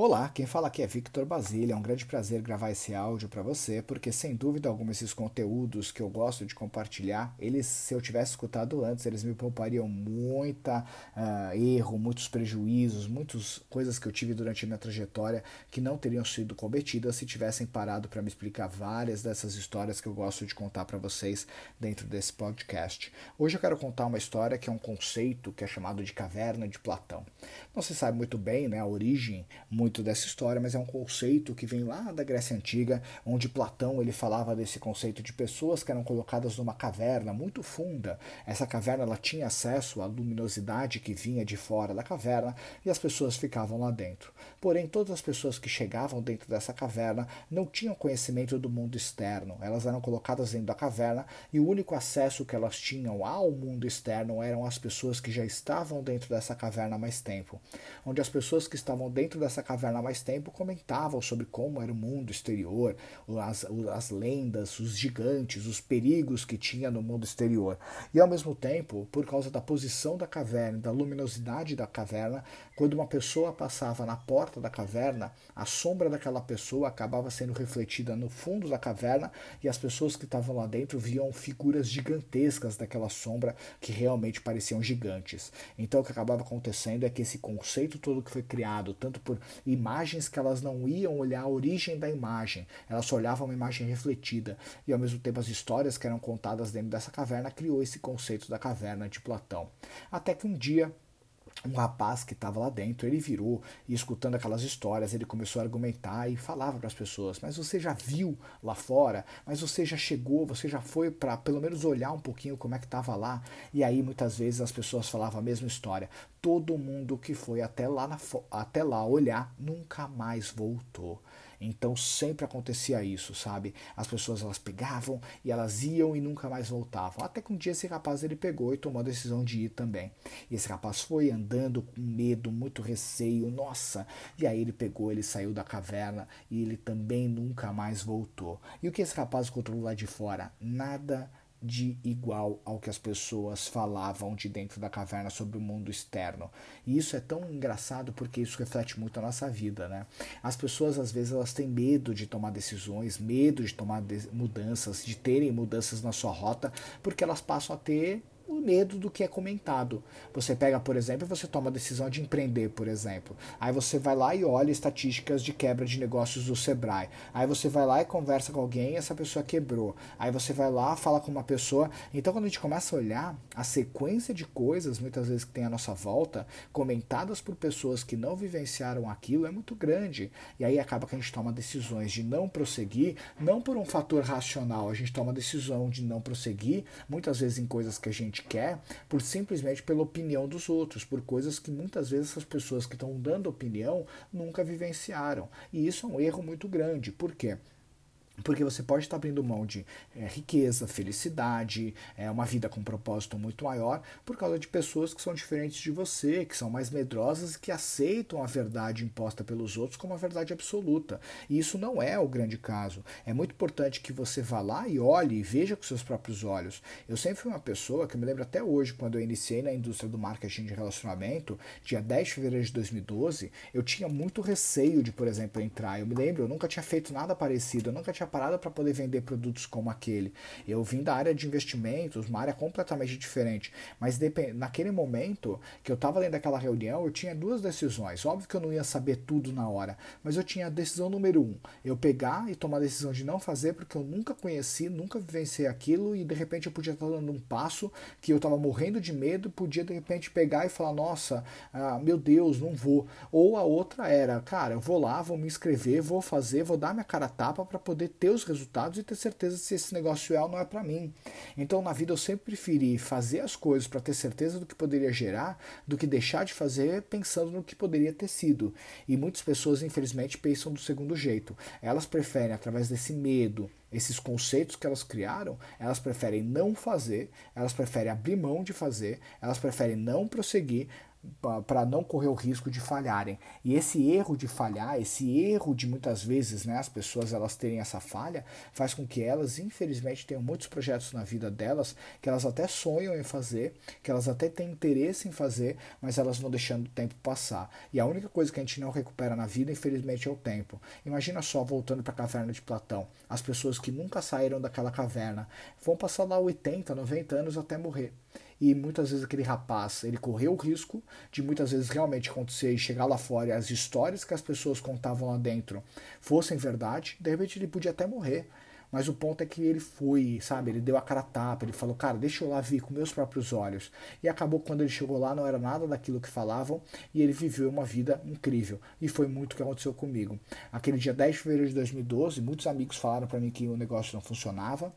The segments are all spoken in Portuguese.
Olá, quem fala aqui é Victor Basília. É um grande prazer gravar esse áudio para você, porque sem dúvida alguma esses conteúdos que eu gosto de compartilhar, eles, se eu tivesse escutado antes, eles me poupariam muita uh, erro, muitos prejuízos, muitas coisas que eu tive durante a minha trajetória que não teriam sido cometidas se tivessem parado para me explicar várias dessas histórias que eu gosto de contar para vocês dentro desse podcast. Hoje eu quero contar uma história que é um conceito que é chamado de caverna de Platão. Não se sabe muito bem né, a origem muito dessa história, mas é um conceito que vem lá da Grécia Antiga, onde Platão ele falava desse conceito de pessoas que eram colocadas numa caverna muito funda. Essa caverna ela tinha acesso à luminosidade que vinha de fora da caverna e as pessoas ficavam lá dentro. Porém, todas as pessoas que chegavam dentro dessa caverna não tinham conhecimento do mundo externo. Elas eram colocadas dentro da caverna e o único acesso que elas tinham ao mundo externo eram as pessoas que já estavam dentro dessa caverna há mais tempo. Onde as pessoas que estavam dentro dessa caverna caverna há mais tempo comentavam sobre como era o mundo exterior, as, as lendas, os gigantes, os perigos que tinha no mundo exterior. E ao mesmo tempo, por causa da posição da caverna, da luminosidade da caverna, quando uma pessoa passava na porta da caverna, a sombra daquela pessoa acabava sendo refletida no fundo da caverna e as pessoas que estavam lá dentro viam figuras gigantescas daquela sombra que realmente pareciam gigantes. Então o que acabava acontecendo é que esse conceito todo que foi criado, tanto por imagens que elas não iam olhar a origem da imagem, elas só olhavam uma imagem refletida. E ao mesmo tempo as histórias que eram contadas dentro dessa caverna criou esse conceito da caverna de Platão. Até que um dia um rapaz que estava lá dentro, ele virou e escutando aquelas histórias, ele começou a argumentar e falava para as pessoas: Mas você já viu lá fora? Mas você já chegou? Você já foi para pelo menos olhar um pouquinho como é que estava lá? E aí muitas vezes as pessoas falavam a mesma história. Todo mundo que foi até lá, até lá olhar nunca mais voltou. Então sempre acontecia isso, sabe? As pessoas elas pegavam e elas iam e nunca mais voltavam. Até que um dia esse rapaz ele pegou e tomou a decisão de ir também. E esse rapaz foi andando com medo, muito receio, nossa. E aí ele pegou, ele saiu da caverna e ele também nunca mais voltou. E o que esse rapaz encontrou lá de fora? Nada de igual ao que as pessoas falavam de dentro da caverna sobre o mundo externo. E isso é tão engraçado porque isso reflete muito a nossa vida, né? As pessoas às vezes elas têm medo de tomar decisões, medo de tomar mudanças, de terem mudanças na sua rota, porque elas passam a ter o medo do que é comentado. Você pega, por exemplo, você toma a decisão de empreender, por exemplo. Aí você vai lá e olha estatísticas de quebra de negócios do Sebrae. Aí você vai lá e conversa com alguém e essa pessoa quebrou. Aí você vai lá, fala com uma pessoa. Então, quando a gente começa a olhar a sequência de coisas, muitas vezes que tem à nossa volta, comentadas por pessoas que não vivenciaram aquilo, é muito grande. E aí acaba que a gente toma decisões de não prosseguir, não por um fator racional, a gente toma decisão de não prosseguir, muitas vezes em coisas que a gente gente quer por simplesmente pela opinião dos outros, por coisas que muitas vezes essas pessoas que estão dando opinião nunca vivenciaram. E isso é um erro muito grande. Por quê? Porque você pode estar abrindo mão de é, riqueza, felicidade, é, uma vida com um propósito muito maior, por causa de pessoas que são diferentes de você, que são mais medrosas e que aceitam a verdade imposta pelos outros como a verdade absoluta. E isso não é o grande caso. É muito importante que você vá lá e olhe e veja com seus próprios olhos. Eu sempre fui uma pessoa que eu me lembro até hoje, quando eu iniciei na indústria do marketing de relacionamento, dia 10 de fevereiro de 2012, eu tinha muito receio de, por exemplo, entrar. Eu me lembro, eu nunca tinha feito nada parecido, eu nunca tinha preparada para poder vender produtos como aquele. Eu vim da área de investimentos, uma área completamente diferente. Mas naquele momento que eu estava dentro daquela reunião, eu tinha duas decisões. Óbvio que eu não ia saber tudo na hora, mas eu tinha a decisão número um: eu pegar e tomar a decisão de não fazer porque eu nunca conheci, nunca vivenciei aquilo e de repente eu podia estar dando um passo que eu estava morrendo de medo, podia de repente pegar e falar: nossa, ah, meu Deus, não vou. Ou a outra era: cara, eu vou lá, vou me inscrever, vou fazer, vou dar minha cara tapa para poder ter os resultados e ter certeza se esse negócio é ou não é para mim. Então, na vida, eu sempre preferi fazer as coisas para ter certeza do que poderia gerar do que deixar de fazer pensando no que poderia ter sido. E muitas pessoas, infelizmente, pensam do segundo jeito. Elas preferem, através desse medo, esses conceitos que elas criaram, elas preferem não fazer, elas preferem abrir mão de fazer, elas preferem não prosseguir para não correr o risco de falharem. E esse erro de falhar, esse erro de muitas vezes, né, as pessoas elas terem essa falha, faz com que elas, infelizmente, tenham muitos projetos na vida delas que elas até sonham em fazer, que elas até têm interesse em fazer, mas elas vão deixando o tempo passar. E a única coisa que a gente não recupera na vida, infelizmente, é o tempo. Imagina só, voltando para a caverna de Platão, as pessoas que nunca saíram daquela caverna vão passar lá 80, 90 anos até morrer e muitas vezes aquele rapaz ele correu o risco de muitas vezes realmente acontecer e chegar lá fora e as histórias que as pessoas contavam lá dentro fossem verdade, de repente ele podia até morrer. Mas o ponto é que ele foi, sabe? Ele deu a cara a tapa, ele falou, cara, deixa eu lá vir com meus próprios olhos. E acabou quando ele chegou lá, não era nada daquilo que falavam, e ele viveu uma vida incrível. E foi muito o que aconteceu comigo. Aquele dia 10 de fevereiro de 2012, muitos amigos falaram para mim que o negócio não funcionava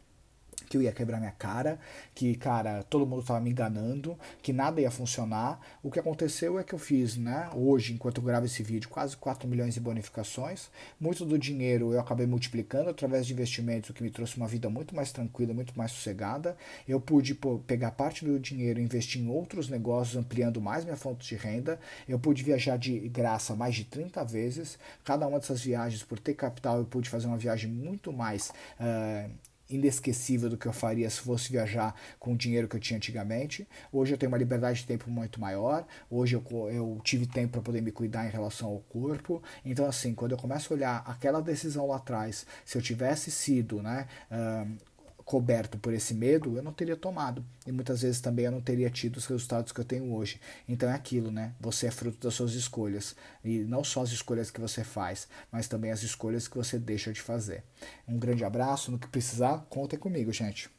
que eu ia quebrar minha cara, que, cara, todo mundo estava me enganando, que nada ia funcionar. O que aconteceu é que eu fiz, né, hoje, enquanto eu gravo esse vídeo, quase 4 milhões de bonificações. Muito do dinheiro eu acabei multiplicando através de investimentos, o que me trouxe uma vida muito mais tranquila, muito mais sossegada. Eu pude pô, pegar parte do dinheiro e investir em outros negócios, ampliando mais minha fonte de renda. Eu pude viajar de graça mais de 30 vezes. Cada uma dessas viagens, por ter capital, eu pude fazer uma viagem muito mais. Uh, inesquecível do que eu faria se fosse viajar com o dinheiro que eu tinha antigamente. Hoje eu tenho uma liberdade de tempo muito maior. Hoje eu, eu tive tempo para poder me cuidar em relação ao corpo. Então, assim, quando eu começo a olhar aquela decisão lá atrás, se eu tivesse sido, né, uh, coberto por esse medo, eu não teria tomado. E muitas vezes também eu não teria tido os resultados que eu tenho hoje. Então é aquilo, né? Você é fruto das suas escolhas. E não só as escolhas que você faz, mas também as escolhas que você deixa de fazer. Um grande abraço. No que precisar, contem comigo, gente.